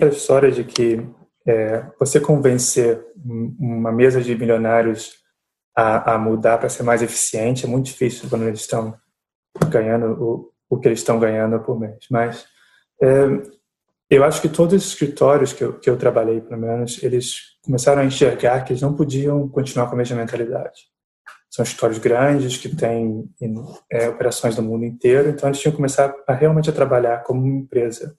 a história de que é, você convencer uma mesa de milionários a, a mudar para ser mais eficiente é muito difícil quando eles estão ganhando o, o que eles estão ganhando por mês. Mas é, eu acho que todos os escritórios que eu, que eu trabalhei, pelo menos, eles começaram a enxergar que eles não podiam continuar com a mesma mentalidade. São escritórios grandes que têm é, operações do mundo inteiro, então eles tinham que começar a realmente a trabalhar como uma empresa